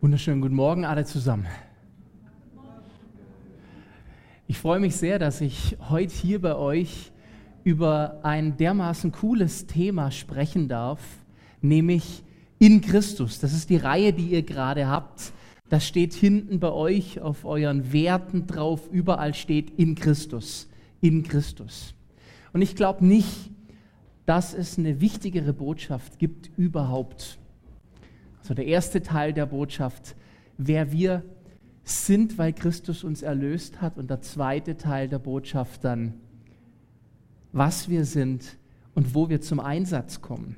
Wunderschönen guten Morgen alle zusammen. Ich freue mich sehr, dass ich heute hier bei euch über ein dermaßen cooles Thema sprechen darf, nämlich in Christus. Das ist die Reihe, die ihr gerade habt. Das steht hinten bei euch auf euren Werten drauf. Überall steht in Christus. In Christus. Und ich glaube nicht, dass es eine wichtigere Botschaft gibt überhaupt so der erste Teil der Botschaft, wer wir sind, weil Christus uns erlöst hat. Und der zweite Teil der Botschaft dann, was wir sind und wo wir zum Einsatz kommen.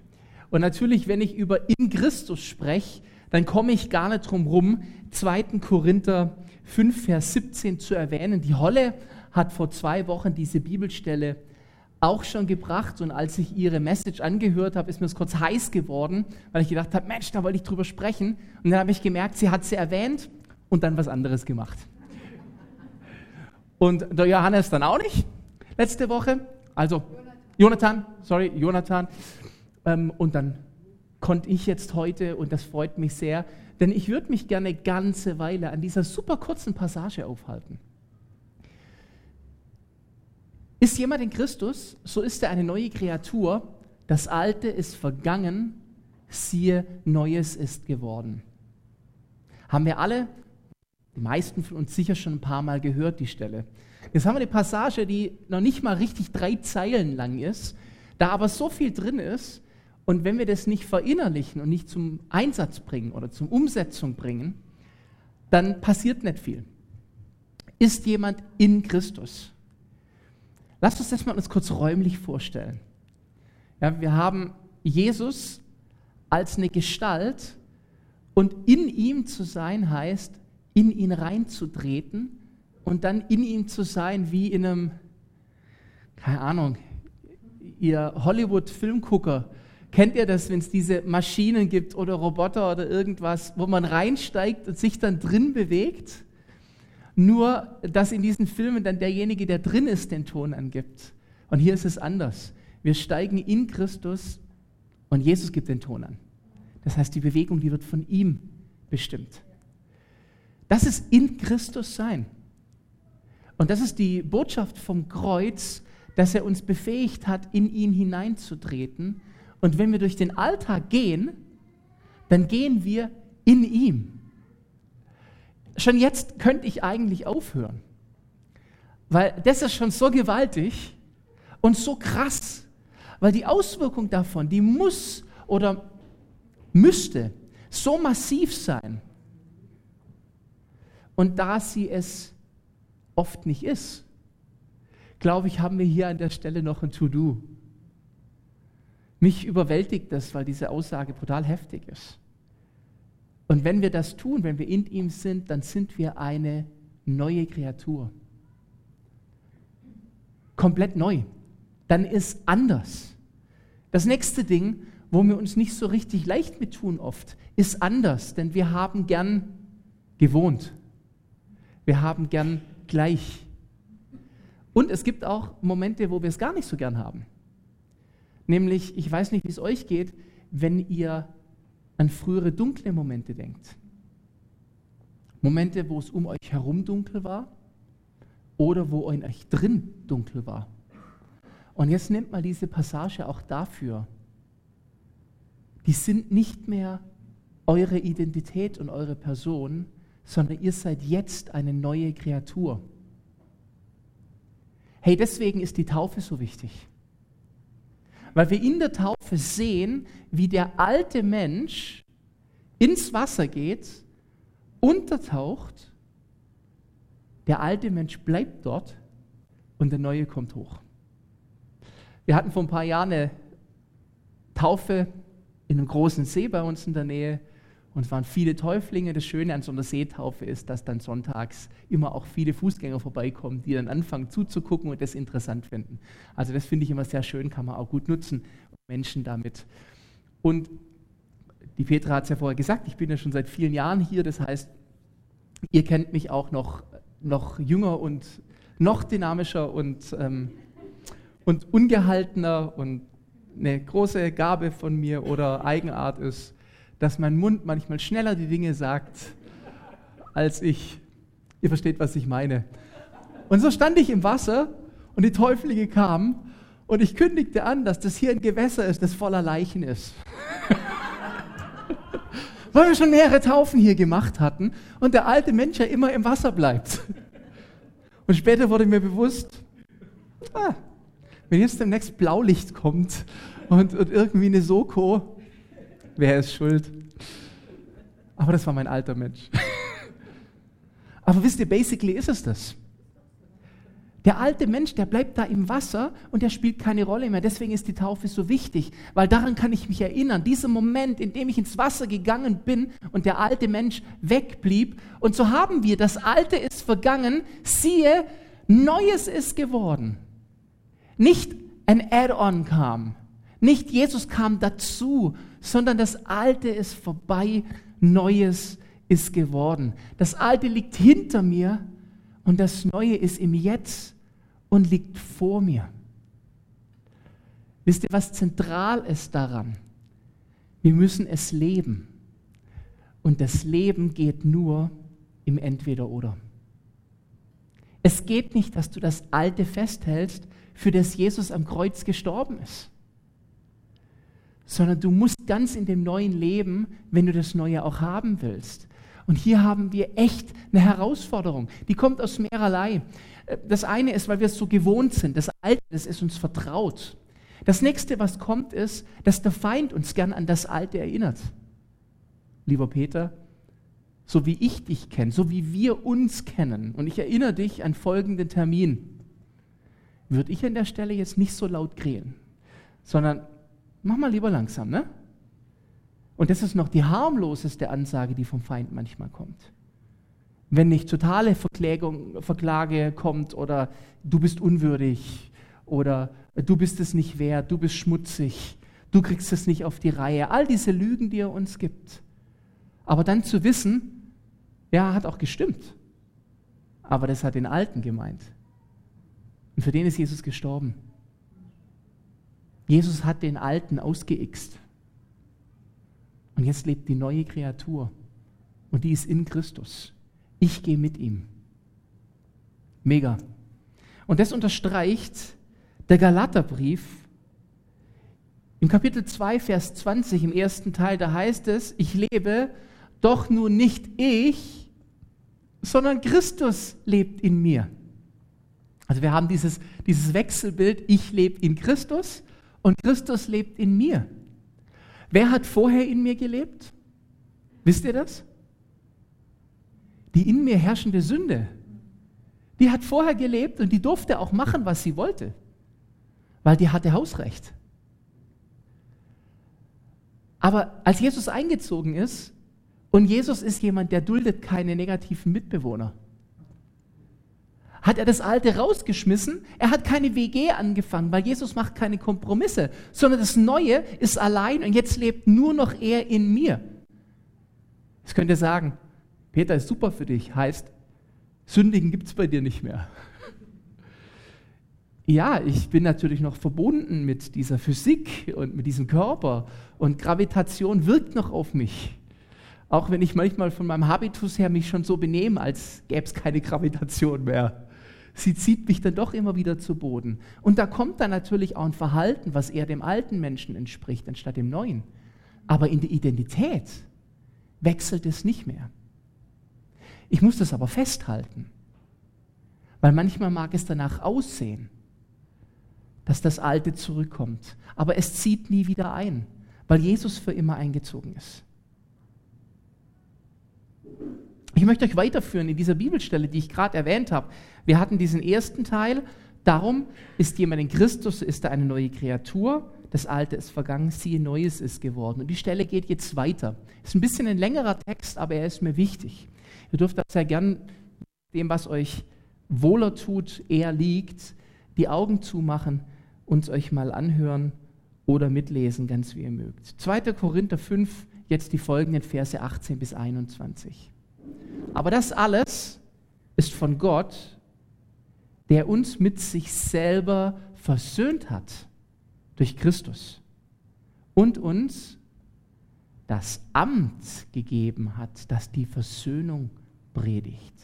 Und natürlich, wenn ich über in Christus spreche, dann komme ich gar nicht drum rum, 2. Korinther 5, Vers 17 zu erwähnen. Die Holle hat vor zwei Wochen diese Bibelstelle auch schon gebracht. Und als ich ihre Message angehört habe, ist mir das kurz heiß geworden, weil ich gedacht habe, Mensch, da wollte ich drüber sprechen. Und dann habe ich gemerkt, sie hat sie erwähnt und dann was anderes gemacht. Und der Johannes dann auch nicht, letzte Woche. Also Jonathan, sorry, Jonathan. Ähm, und dann konnte ich jetzt heute, und das freut mich sehr, denn ich würde mich gerne eine ganze Weile an dieser super kurzen Passage aufhalten. Ist jemand in Christus, so ist er eine neue Kreatur. Das Alte ist vergangen, siehe, Neues ist geworden. Haben wir alle, die meisten von uns sicher schon ein paar Mal gehört, die Stelle. Jetzt haben wir eine Passage, die noch nicht mal richtig drei Zeilen lang ist, da aber so viel drin ist. Und wenn wir das nicht verinnerlichen und nicht zum Einsatz bringen oder zum Umsetzung bringen, dann passiert nicht viel. Ist jemand in Christus? Lasst uns das mal uns kurz räumlich vorstellen. Ja, wir haben Jesus als eine Gestalt und in ihm zu sein heißt, in ihn reinzutreten und dann in ihm zu sein wie in einem, keine Ahnung, ihr Hollywood-Filmgucker. Kennt ihr das, wenn es diese Maschinen gibt oder Roboter oder irgendwas, wo man reinsteigt und sich dann drin bewegt? Nur, dass in diesen Filmen dann derjenige, der drin ist, den Ton angibt. Und hier ist es anders. Wir steigen in Christus und Jesus gibt den Ton an. Das heißt, die Bewegung, die wird von ihm bestimmt. Das ist in Christus sein. Und das ist die Botschaft vom Kreuz, dass er uns befähigt hat, in ihn hineinzutreten. Und wenn wir durch den Alltag gehen, dann gehen wir in ihm schon jetzt könnte ich eigentlich aufhören. Weil das ist schon so gewaltig und so krass. Weil die Auswirkung davon, die muss oder müsste so massiv sein. Und da sie es oft nicht ist, glaube ich, haben wir hier an der Stelle noch ein To-Do. Mich überwältigt das, weil diese Aussage brutal heftig ist. Und wenn wir das tun, wenn wir in ihm sind, dann sind wir eine neue Kreatur. Komplett neu. Dann ist anders. Das nächste Ding, wo wir uns nicht so richtig leicht mit tun oft, ist anders, denn wir haben gern gewohnt. Wir haben gern gleich. Und es gibt auch Momente, wo wir es gar nicht so gern haben. Nämlich, ich weiß nicht, wie es euch geht, wenn ihr an frühere dunkle Momente denkt. Momente, wo es um euch herum dunkel war oder wo in euch drin dunkel war. Und jetzt nehmt mal diese Passage auch dafür. Die sind nicht mehr eure Identität und eure Person, sondern ihr seid jetzt eine neue Kreatur. Hey, deswegen ist die Taufe so wichtig. Weil wir in der Taufe sehen, wie der alte Mensch ins Wasser geht, untertaucht, der alte Mensch bleibt dort und der neue kommt hoch. Wir hatten vor ein paar Jahren eine Taufe in einem großen See bei uns in der Nähe und es waren viele Täuflinge. Das Schöne an so einer Seetaufe ist, dass dann sonntags immer auch viele Fußgänger vorbeikommen, die dann anfangen zuzugucken und das interessant finden. Also das finde ich immer sehr schön, kann man auch gut nutzen, Menschen damit. Und die Petra hat es ja vorher gesagt, ich bin ja schon seit vielen Jahren hier, das heißt, ihr kennt mich auch noch, noch jünger und noch dynamischer und, ähm, und ungehaltener und eine große Gabe von mir oder Eigenart ist, dass mein Mund manchmal schneller die Dinge sagt als ich. Ihr versteht, was ich meine. Und so stand ich im Wasser und die Täuflinge kamen und ich kündigte an, dass das hier ein Gewässer ist, das voller Leichen ist. Weil wir schon mehrere Taufen hier gemacht hatten und der alte Mensch ja immer im Wasser bleibt. Und später wurde mir bewusst, ah, wenn jetzt demnächst Blaulicht kommt und, und irgendwie eine Soko, wer ist schuld? Aber das war mein alter Mensch. Aber wisst ihr, basically ist es das. Der alte Mensch, der bleibt da im Wasser und der spielt keine Rolle mehr. Deswegen ist die Taufe so wichtig, weil daran kann ich mich erinnern. Dieser Moment, in dem ich ins Wasser gegangen bin und der alte Mensch wegblieb. Und so haben wir, das Alte ist vergangen, siehe, Neues ist geworden. Nicht ein Add-on kam, nicht Jesus kam dazu, sondern das Alte ist vorbei, Neues ist geworden. Das Alte liegt hinter mir und das Neue ist im Jetzt und liegt vor mir. Wisst ihr, was zentral ist daran? Wir müssen es leben. Und das Leben geht nur im Entweder-Oder. Es geht nicht, dass du das Alte festhältst, für das Jesus am Kreuz gestorben ist, sondern du musst ganz in dem Neuen leben, wenn du das Neue auch haben willst. Und hier haben wir echt eine Herausforderung. Die kommt aus mehrerlei. Das eine ist, weil wir es so gewohnt sind. Das Alte, das ist uns vertraut. Das nächste, was kommt, ist, dass der Feind uns gern an das Alte erinnert. Lieber Peter, so wie ich dich kenne, so wie wir uns kennen, und ich erinnere dich an folgenden Termin, würde ich an der Stelle jetzt nicht so laut krähen, sondern mach mal lieber langsam, ne? Und das ist noch die harmloseste Ansage, die vom Feind manchmal kommt. Wenn nicht totale Verklägung, Verklage kommt oder du bist unwürdig oder du bist es nicht wert, du bist schmutzig, du kriegst es nicht auf die Reihe. All diese Lügen, die er uns gibt. Aber dann zu wissen, ja, hat auch gestimmt. Aber das hat den Alten gemeint. Und für den ist Jesus gestorben. Jesus hat den Alten ausgeixt. Und jetzt lebt die neue Kreatur. Und die ist in Christus. Ich gehe mit ihm. Mega. Und das unterstreicht der Galaterbrief im Kapitel 2, Vers 20 im ersten Teil. Da heißt es, ich lebe, doch nur nicht ich, sondern Christus lebt in mir. Also wir haben dieses, dieses Wechselbild, ich lebe in Christus und Christus lebt in mir. Wer hat vorher in mir gelebt? Wisst ihr das? Die in mir herrschende Sünde. Die hat vorher gelebt und die durfte auch machen, was sie wollte, weil die hatte Hausrecht. Aber als Jesus eingezogen ist, und Jesus ist jemand, der duldet keine negativen Mitbewohner, hat er das Alte rausgeschmissen. Er hat keine WG angefangen, weil Jesus macht keine Kompromisse, sondern das Neue ist allein und jetzt lebt nur noch er in mir. Jetzt könnt ihr sagen, Peter ist super für dich, heißt, Sündigen gibt es bei dir nicht mehr. Ja, ich bin natürlich noch verbunden mit dieser Physik und mit diesem Körper und Gravitation wirkt noch auf mich. Auch wenn ich manchmal von meinem Habitus her mich schon so benehme, als gäbe es keine Gravitation mehr sie zieht mich dann doch immer wieder zu Boden. Und da kommt dann natürlich auch ein Verhalten, was eher dem alten Menschen entspricht, anstatt dem neuen. Aber in der Identität wechselt es nicht mehr. Ich muss das aber festhalten, weil manchmal mag es danach aussehen, dass das Alte zurückkommt, aber es zieht nie wieder ein, weil Jesus für immer eingezogen ist. Ich möchte euch weiterführen in dieser Bibelstelle, die ich gerade erwähnt habe. Wir hatten diesen ersten Teil. Darum ist jemand in Christus, ist er eine neue Kreatur. Das Alte ist vergangen, siehe, Neues ist geworden. Und die Stelle geht jetzt weiter. Ist ein bisschen ein längerer Text, aber er ist mir wichtig. Ihr dürft auch sehr gern dem, was euch wohler tut, eher liegt, die Augen zumachen und euch mal anhören oder mitlesen, ganz wie ihr mögt. 2. Korinther 5, jetzt die folgenden Verse 18 bis 21. Aber das alles ist von Gott, der uns mit sich selber versöhnt hat durch Christus und uns das Amt gegeben hat, das die Versöhnung predigt.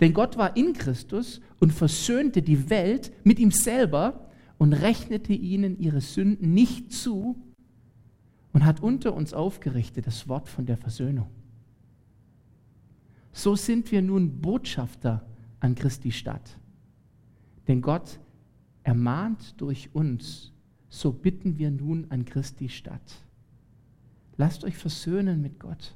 Denn Gott war in Christus und versöhnte die Welt mit ihm selber und rechnete ihnen ihre Sünden nicht zu und hat unter uns aufgerichtet das Wort von der Versöhnung. So sind wir nun Botschafter an Christi Stadt. Denn Gott ermahnt durch uns, so bitten wir nun an Christi Stadt. Lasst euch versöhnen mit Gott.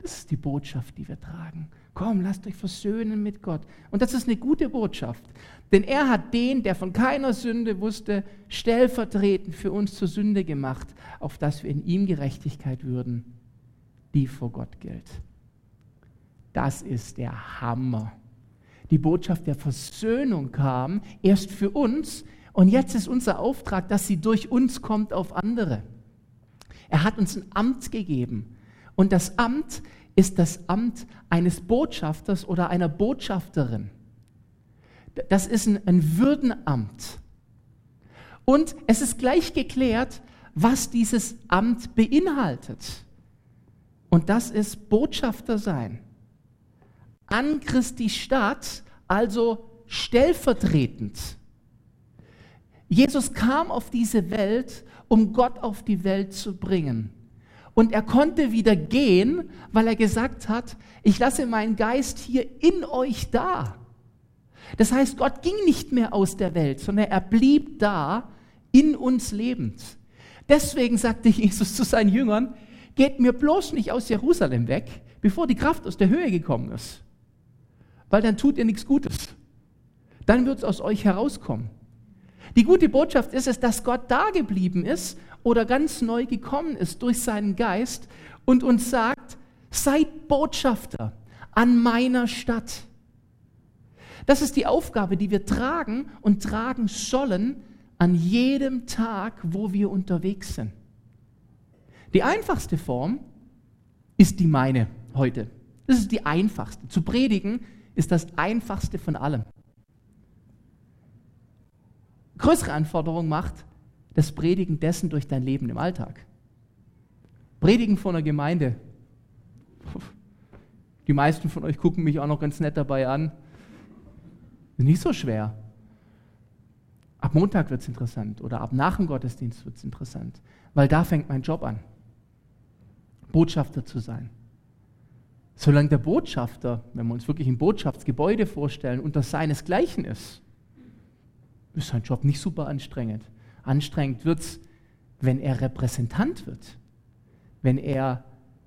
Das ist die Botschaft, die wir tragen. Komm, lasst euch versöhnen mit Gott. Und das ist eine gute Botschaft. Denn er hat den, der von keiner Sünde wusste, stellvertretend für uns zur Sünde gemacht, auf dass wir in ihm Gerechtigkeit würden, die vor Gott gilt. Das ist der Hammer. Die Botschaft der Versöhnung kam erst für uns und jetzt ist unser Auftrag, dass sie durch uns kommt auf andere. Er hat uns ein Amt gegeben. Und das Amt ist das Amt eines Botschafters oder einer Botschafterin. Das ist ein, ein Würdenamt. Und es ist gleich geklärt, was dieses Amt beinhaltet. Und das ist Botschafter sein. An Christi Stadt, also stellvertretend. Jesus kam auf diese Welt, um Gott auf die Welt zu bringen. Und er konnte wieder gehen, weil er gesagt hat, ich lasse meinen Geist hier in euch da. Das heißt, Gott ging nicht mehr aus der Welt, sondern er blieb da, in uns lebend. Deswegen sagte Jesus zu seinen Jüngern, geht mir bloß nicht aus Jerusalem weg, bevor die Kraft aus der Höhe gekommen ist. Weil dann tut ihr nichts Gutes. Dann wird es aus euch herauskommen. Die gute Botschaft ist es, dass Gott da geblieben ist oder ganz neu gekommen ist durch seinen Geist und uns sagt, seid Botschafter an meiner Stadt. Das ist die Aufgabe, die wir tragen und tragen sollen an jedem Tag, wo wir unterwegs sind. Die einfachste Form ist die meine heute. Das ist die einfachste. Zu predigen ist das einfachste von allem. Größere Anforderung macht, das Predigen dessen durch dein Leben im Alltag. Predigen von einer Gemeinde. Die meisten von euch gucken mich auch noch ganz nett dabei an. Ist nicht so schwer. Ab Montag wird es interessant oder ab nach dem Gottesdienst wird es interessant, weil da fängt mein Job an. Botschafter zu sein. Solange der Botschafter, wenn wir uns wirklich ein Botschaftsgebäude vorstellen, unter seinesgleichen ist, ist sein Job nicht super anstrengend. Anstrengend wird es, wenn er Repräsentant wird, wenn er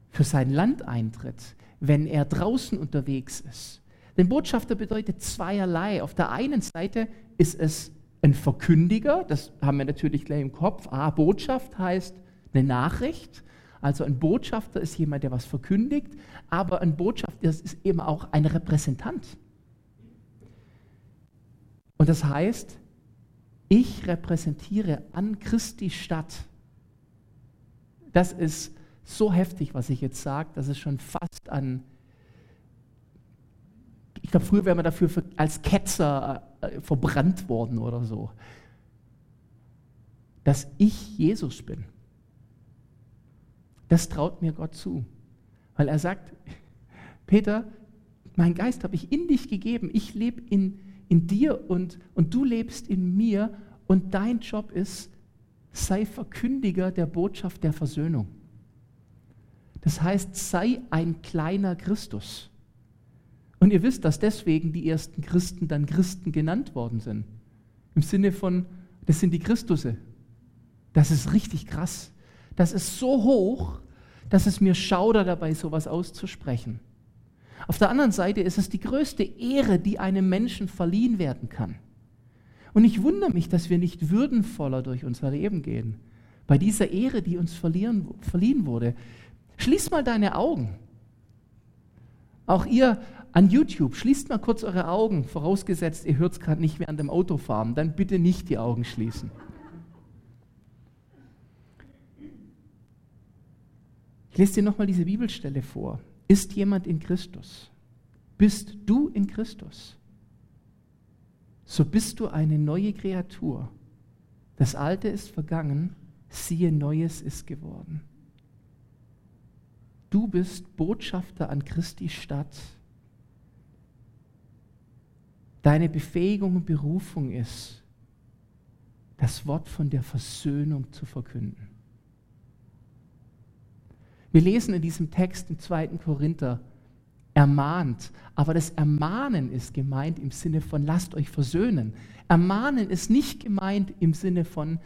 für sein Land eintritt, wenn er draußen unterwegs ist. Denn Botschafter bedeutet zweierlei. Auf der einen Seite ist es ein Verkündiger, das haben wir natürlich gleich im Kopf. Ah, Botschaft heißt eine Nachricht. Also ein Botschafter ist jemand, der was verkündigt, aber ein Botschafter ist eben auch ein Repräsentant. Und das heißt, ich repräsentiere an Christi Stadt. Das ist so heftig, was ich jetzt sage, dass es schon fast an, ich glaube, früher wäre man dafür als Ketzer äh, verbrannt worden oder so. Dass ich Jesus bin. Das traut mir Gott zu. Weil er sagt, Peter, mein Geist habe ich in dich gegeben. Ich lebe in in dir und, und du lebst in mir und dein Job ist, sei Verkündiger der Botschaft der Versöhnung. Das heißt, sei ein kleiner Christus. Und ihr wisst, dass deswegen die ersten Christen dann Christen genannt worden sind. Im Sinne von, das sind die Christusse. Das ist richtig krass. Das ist so hoch, dass es mir schaudert dabei, sowas auszusprechen. Auf der anderen Seite ist es die größte Ehre, die einem Menschen verliehen werden kann. Und ich wundere mich, dass wir nicht würdenvoller durch unser Leben gehen. Bei dieser Ehre, die uns verliehen wurde. Schließt mal deine Augen. Auch ihr an YouTube, schließt mal kurz eure Augen, vorausgesetzt, ihr hört es gerade nicht während dem Autofahren, dann bitte nicht die Augen schließen. Ich lese dir nochmal diese Bibelstelle vor. Ist jemand in Christus? Bist du in Christus? So bist du eine neue Kreatur. Das Alte ist vergangen, siehe, Neues ist geworden. Du bist Botschafter an Christi Stadt. Deine Befähigung und Berufung ist, das Wort von der Versöhnung zu verkünden. Wir lesen in diesem Text im 2. Korinther, ermahnt, aber das Ermahnen ist gemeint im Sinne von lasst euch versöhnen. Ermahnen ist nicht gemeint im Sinne von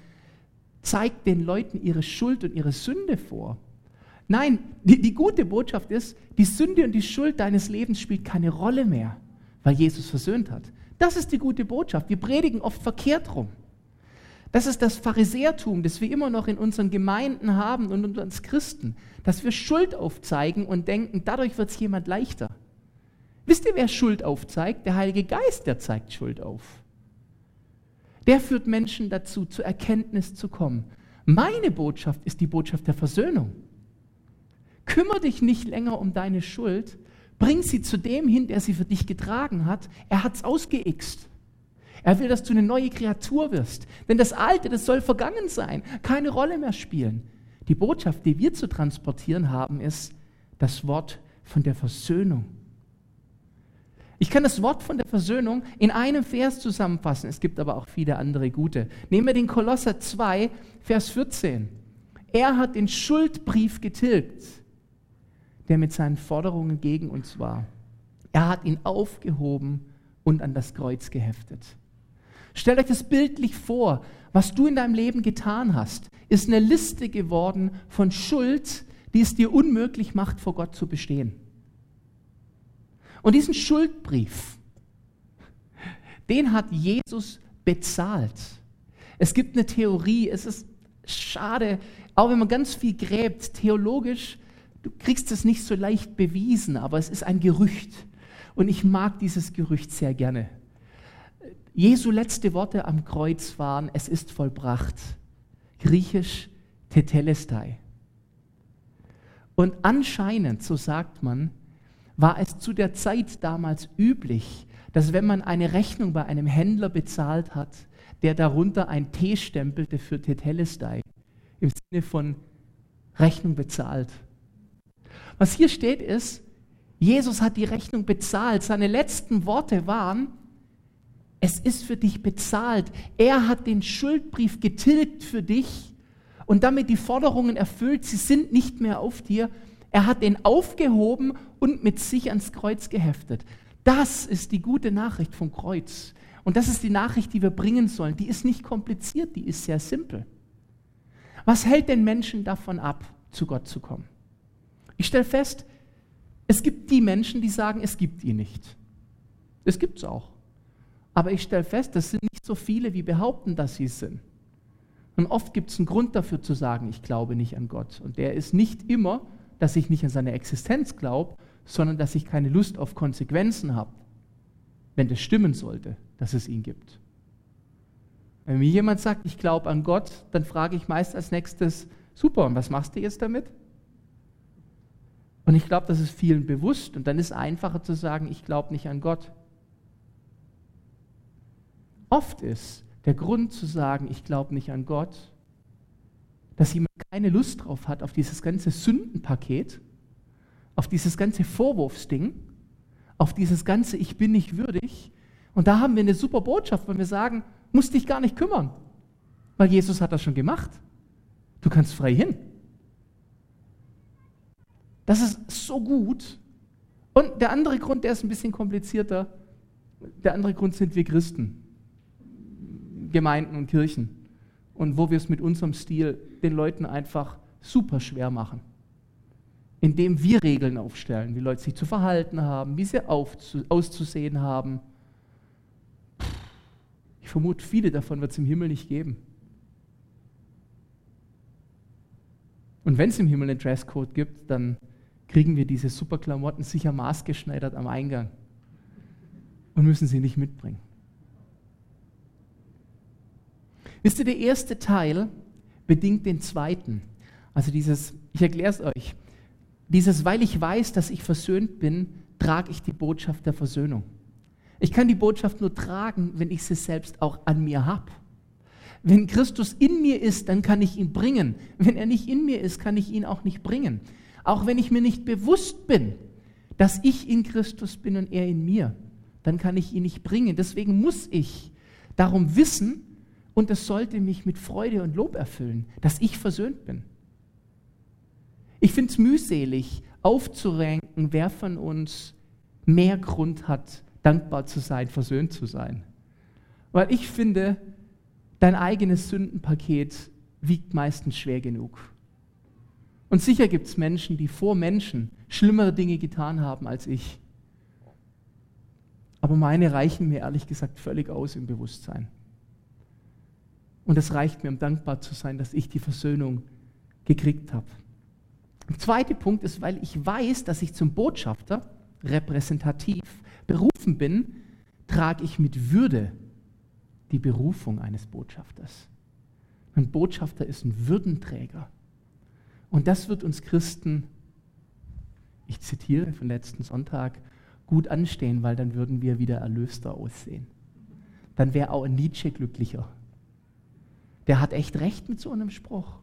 zeigt den Leuten ihre Schuld und ihre Sünde vor. Nein, die, die gute Botschaft ist, die Sünde und die Schuld deines Lebens spielt keine Rolle mehr, weil Jesus versöhnt hat. Das ist die gute Botschaft. Wir predigen oft verkehrt rum. Das ist das Pharisäertum, das wir immer noch in unseren Gemeinden haben und unter uns Christen, dass wir Schuld aufzeigen und denken, dadurch wird es jemand leichter. Wisst ihr, wer Schuld aufzeigt? Der Heilige Geist, der zeigt Schuld auf. Der führt Menschen dazu, zur Erkenntnis zu kommen. Meine Botschaft ist die Botschaft der Versöhnung. Kümmer dich nicht länger um deine Schuld, bring sie zu dem hin, der sie für dich getragen hat. Er hat es ausgeixt. Er will, dass du eine neue Kreatur wirst. Denn das Alte, das soll vergangen sein, keine Rolle mehr spielen. Die Botschaft, die wir zu transportieren haben, ist das Wort von der Versöhnung. Ich kann das Wort von der Versöhnung in einem Vers zusammenfassen. Es gibt aber auch viele andere gute. Nehmen wir den Kolosser 2, Vers 14. Er hat den Schuldbrief getilgt, der mit seinen Forderungen gegen uns war. Er hat ihn aufgehoben und an das Kreuz geheftet. Stellt euch das bildlich vor. Was du in deinem Leben getan hast, ist eine Liste geworden von Schuld, die es dir unmöglich macht, vor Gott zu bestehen. Und diesen Schuldbrief, den hat Jesus bezahlt. Es gibt eine Theorie, es ist schade, auch wenn man ganz viel gräbt, theologisch, du kriegst es nicht so leicht bewiesen, aber es ist ein Gerücht. Und ich mag dieses Gerücht sehr gerne. Jesu letzte Worte am Kreuz waren, es ist vollbracht. Griechisch Tetelestai. Und anscheinend, so sagt man, war es zu der Zeit damals üblich, dass wenn man eine Rechnung bei einem Händler bezahlt hat, der darunter ein T stempelte für Tetelestai, im Sinne von Rechnung bezahlt. Was hier steht ist, Jesus hat die Rechnung bezahlt. Seine letzten Worte waren, es ist für dich bezahlt. Er hat den Schuldbrief getilgt für dich und damit die Forderungen erfüllt. Sie sind nicht mehr auf dir. Er hat den aufgehoben und mit sich ans Kreuz geheftet. Das ist die gute Nachricht vom Kreuz. Und das ist die Nachricht, die wir bringen sollen. Die ist nicht kompliziert, die ist sehr simpel. Was hält den Menschen davon ab, zu Gott zu kommen? Ich stelle fest, es gibt die Menschen, die sagen, es gibt ihn nicht. Es gibt es auch. Aber ich stelle fest, das sind nicht so viele, wie behaupten, dass sie es sind. Und oft gibt es einen Grund dafür zu sagen, ich glaube nicht an Gott. Und der ist nicht immer, dass ich nicht an seine Existenz glaube, sondern dass ich keine Lust auf Konsequenzen habe, wenn das stimmen sollte, dass es ihn gibt. Wenn mir jemand sagt, ich glaube an Gott, dann frage ich meist als nächstes, super, und was machst du jetzt damit? Und ich glaube, das ist vielen bewusst und dann ist es einfacher zu sagen, ich glaube nicht an Gott. Oft ist der Grund zu sagen, ich glaube nicht an Gott, dass jemand keine Lust drauf hat auf dieses ganze Sündenpaket, auf dieses ganze Vorwurfsding, auf dieses ganze Ich bin nicht würdig. Und da haben wir eine super Botschaft, wenn wir sagen, musst dich gar nicht kümmern, weil Jesus hat das schon gemacht. Du kannst frei hin. Das ist so gut. Und der andere Grund, der ist ein bisschen komplizierter. Der andere Grund sind wir Christen. Gemeinden und Kirchen und wo wir es mit unserem Stil den Leuten einfach super schwer machen. Indem wir Regeln aufstellen, wie Leute sich zu verhalten haben, wie sie auszusehen haben. Ich vermute, viele davon wird es im Himmel nicht geben. Und wenn es im Himmel einen Dresscode gibt, dann kriegen wir diese super Klamotten sicher maßgeschneidert am Eingang und müssen sie nicht mitbringen. Wisst ihr, der erste Teil bedingt den zweiten. Also dieses, ich erkläre es euch, dieses, weil ich weiß, dass ich versöhnt bin, trage ich die Botschaft der Versöhnung. Ich kann die Botschaft nur tragen, wenn ich sie selbst auch an mir habe. Wenn Christus in mir ist, dann kann ich ihn bringen. Wenn er nicht in mir ist, kann ich ihn auch nicht bringen. Auch wenn ich mir nicht bewusst bin, dass ich in Christus bin und er in mir, dann kann ich ihn nicht bringen. Deswegen muss ich darum wissen und es sollte mich mit Freude und Lob erfüllen, dass ich versöhnt bin. Ich finde es mühselig, aufzurenken, wer von uns mehr Grund hat, dankbar zu sein, versöhnt zu sein. Weil ich finde, dein eigenes Sündenpaket wiegt meistens schwer genug. Und sicher gibt es Menschen, die vor Menschen schlimmere Dinge getan haben als ich. Aber meine reichen mir ehrlich gesagt völlig aus im Bewusstsein. Und es reicht mir, um dankbar zu sein, dass ich die Versöhnung gekriegt habe. Der zweite Punkt ist, weil ich weiß, dass ich zum Botschafter repräsentativ berufen bin, trage ich mit Würde die Berufung eines Botschafters. Ein Botschafter ist ein Würdenträger. Und das wird uns Christen, ich zitiere von letzten Sonntag, gut anstehen, weil dann würden wir wieder erlöster aussehen. Dann wäre auch Nietzsche glücklicher. Der hat echt recht mit so einem Spruch.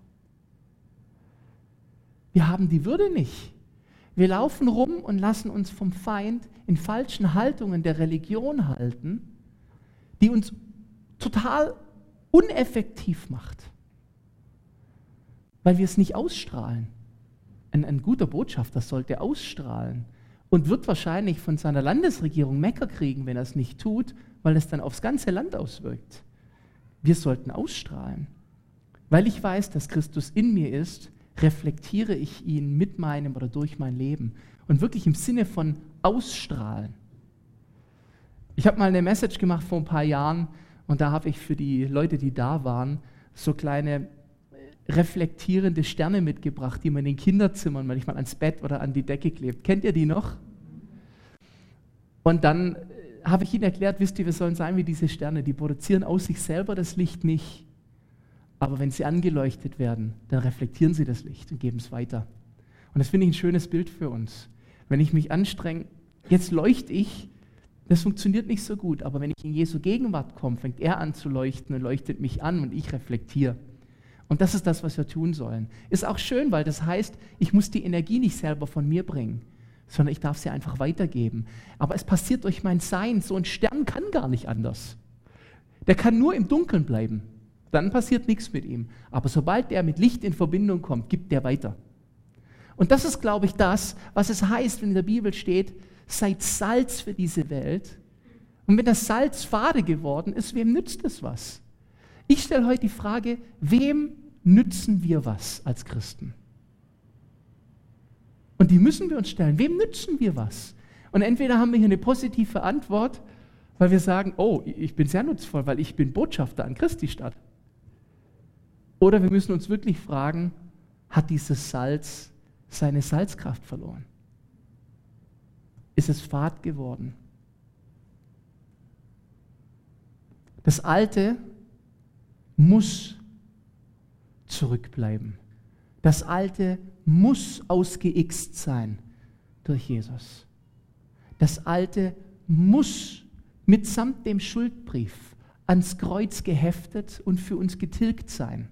Wir haben die Würde nicht. Wir laufen rum und lassen uns vom Feind in falschen Haltungen der Religion halten, die uns total uneffektiv macht, weil wir es nicht ausstrahlen. Ein, ein guter Botschafter sollte ausstrahlen und wird wahrscheinlich von seiner Landesregierung Mecker kriegen, wenn er es nicht tut, weil es dann aufs ganze Land auswirkt. Wir sollten ausstrahlen. Weil ich weiß, dass Christus in mir ist, reflektiere ich ihn mit meinem oder durch mein Leben. Und wirklich im Sinne von ausstrahlen. Ich habe mal eine Message gemacht vor ein paar Jahren und da habe ich für die Leute, die da waren, so kleine äh, reflektierende Sterne mitgebracht, die man in den Kinderzimmern manchmal ans Bett oder an die Decke klebt. Kennt ihr die noch? Und dann äh, habe ich ihnen erklärt, wisst ihr, wir sollen sein wie diese Sterne, die produzieren aus sich selber das Licht nicht. Aber wenn sie angeleuchtet werden, dann reflektieren sie das Licht und geben es weiter. Und das finde ich ein schönes Bild für uns. Wenn ich mich anstrenge, jetzt leuchte ich, das funktioniert nicht so gut, aber wenn ich in Jesu Gegenwart komme, fängt er an zu leuchten und leuchtet mich an und ich reflektiere. Und das ist das, was wir tun sollen. Ist auch schön, weil das heißt, ich muss die Energie nicht selber von mir bringen, sondern ich darf sie einfach weitergeben. Aber es passiert durch mein Sein. So ein Stern kann gar nicht anders. Der kann nur im Dunkeln bleiben. Dann passiert nichts mit ihm. Aber sobald er mit Licht in Verbindung kommt, gibt er weiter. Und das ist, glaube ich, das, was es heißt, wenn in der Bibel steht, seid Salz für diese Welt. Und wenn das Salz fade geworden ist, wem nützt es was? Ich stelle heute die Frage, wem nützen wir was als Christen? Und die müssen wir uns stellen. Wem nützen wir was? Und entweder haben wir hier eine positive Antwort, weil wir sagen, oh, ich bin sehr nutzvoll, weil ich bin Botschafter an Christi Stadt. Oder wir müssen uns wirklich fragen, hat dieses Salz seine Salzkraft verloren? Ist es fad geworden? Das Alte muss zurückbleiben. Das Alte muss ausgeixt sein durch Jesus. Das Alte muss mitsamt dem Schuldbrief ans Kreuz geheftet und für uns getilgt sein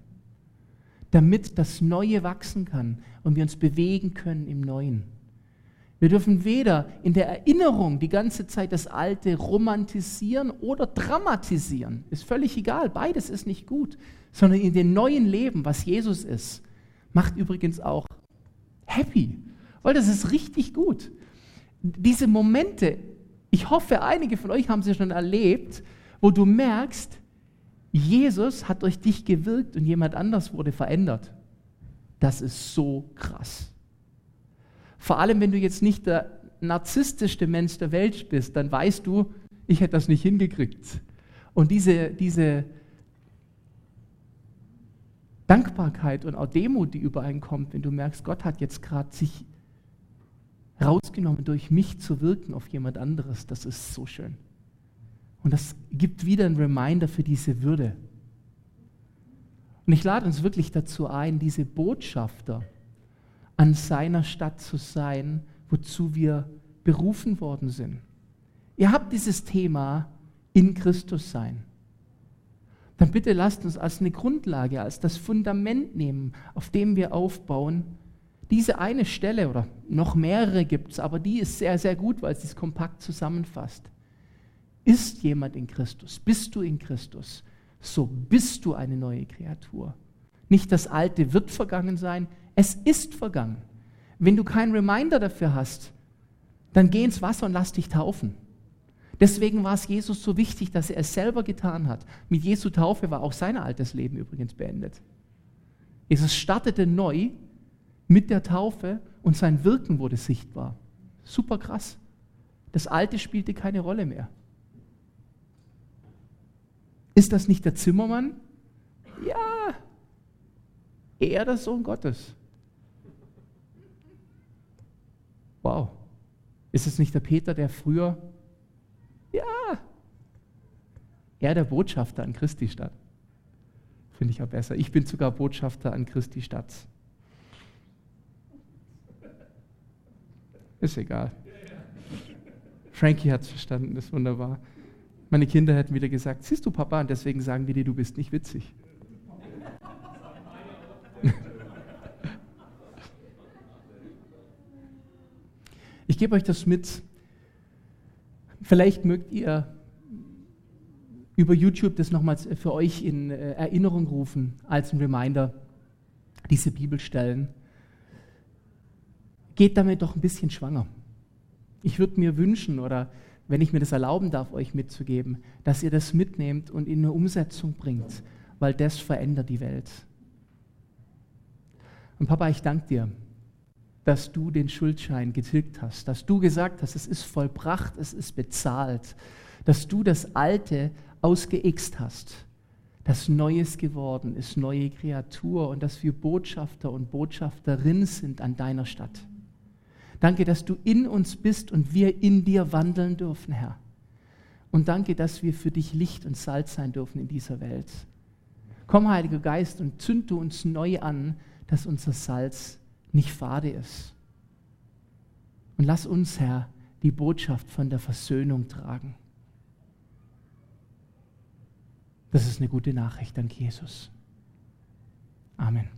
damit das Neue wachsen kann und wir uns bewegen können im Neuen. Wir dürfen weder in der Erinnerung die ganze Zeit das Alte romantisieren oder dramatisieren. Ist völlig egal, beides ist nicht gut, sondern in dem neuen Leben, was Jesus ist, macht übrigens auch happy, weil das ist richtig gut. Diese Momente, ich hoffe, einige von euch haben sie schon erlebt, wo du merkst, Jesus hat durch dich gewirkt und jemand anders wurde verändert. Das ist so krass. Vor allem, wenn du jetzt nicht der narzisstischste Mensch der Welt bist, dann weißt du, ich hätte das nicht hingekriegt. Und diese, diese Dankbarkeit und auch Demut, die übereinkommt, wenn du merkst, Gott hat jetzt gerade sich rausgenommen, durch mich zu wirken auf jemand anderes, das ist so schön. Und das gibt wieder ein Reminder für diese Würde. Und ich lade uns wirklich dazu ein, diese Botschafter an seiner Stadt zu sein, wozu wir berufen worden sind. Ihr habt dieses Thema in Christus sein. Dann bitte lasst uns als eine Grundlage, als das Fundament nehmen, auf dem wir aufbauen. Diese eine Stelle oder noch mehrere gibt es, aber die ist sehr, sehr gut, weil sie es kompakt zusammenfasst. Ist jemand in Christus? Bist du in Christus? So bist du eine neue Kreatur. Nicht das Alte wird vergangen sein, es ist vergangen. Wenn du keinen Reminder dafür hast, dann geh ins Wasser und lass dich taufen. Deswegen war es Jesus so wichtig, dass er es selber getan hat. Mit Jesu Taufe war auch sein altes Leben übrigens beendet. Jesus startete neu mit der Taufe und sein Wirken wurde sichtbar. Super krass. Das Alte spielte keine Rolle mehr. Ist das nicht der Zimmermann? Ja, er der Sohn Gottes. Wow. Ist es nicht der Peter, der früher ja. Er der Botschafter an Christi Stadt. Finde ich auch besser. Ich bin sogar Botschafter an Christi Stadt. Ist egal. Frankie hat es verstanden, ist wunderbar. Meine Kinder hätten wieder gesagt, siehst du Papa, und deswegen sagen wir dir, du bist nicht witzig. Ich gebe euch das mit, Vielleicht mögt ihr über YouTube das nochmals für euch in äh, Erinnerung rufen, als ein Reminder, diese Bibelstellen. Geht damit doch ein bisschen schwanger. Ich würde mir wünschen, oder wenn ich mir das erlauben darf, euch mitzugeben, dass ihr das mitnehmt und in eine Umsetzung bringt, weil das verändert die Welt. Und Papa, ich danke dir dass du den Schuldschein getilgt hast, dass du gesagt hast, es ist vollbracht, es ist bezahlt, dass du das Alte ausgeixt hast, dass Neues geworden ist, neue Kreatur und dass wir Botschafter und Botschafterinnen sind an deiner Stadt. Danke, dass du in uns bist und wir in dir wandeln dürfen, Herr. Und danke, dass wir für dich Licht und Salz sein dürfen in dieser Welt. Komm, Heiliger Geist, und zünd du uns neu an, dass unser Salz nicht fade ist. Und lass uns, Herr, die Botschaft von der Versöhnung tragen. Das ist eine gute Nachricht, dank Jesus. Amen.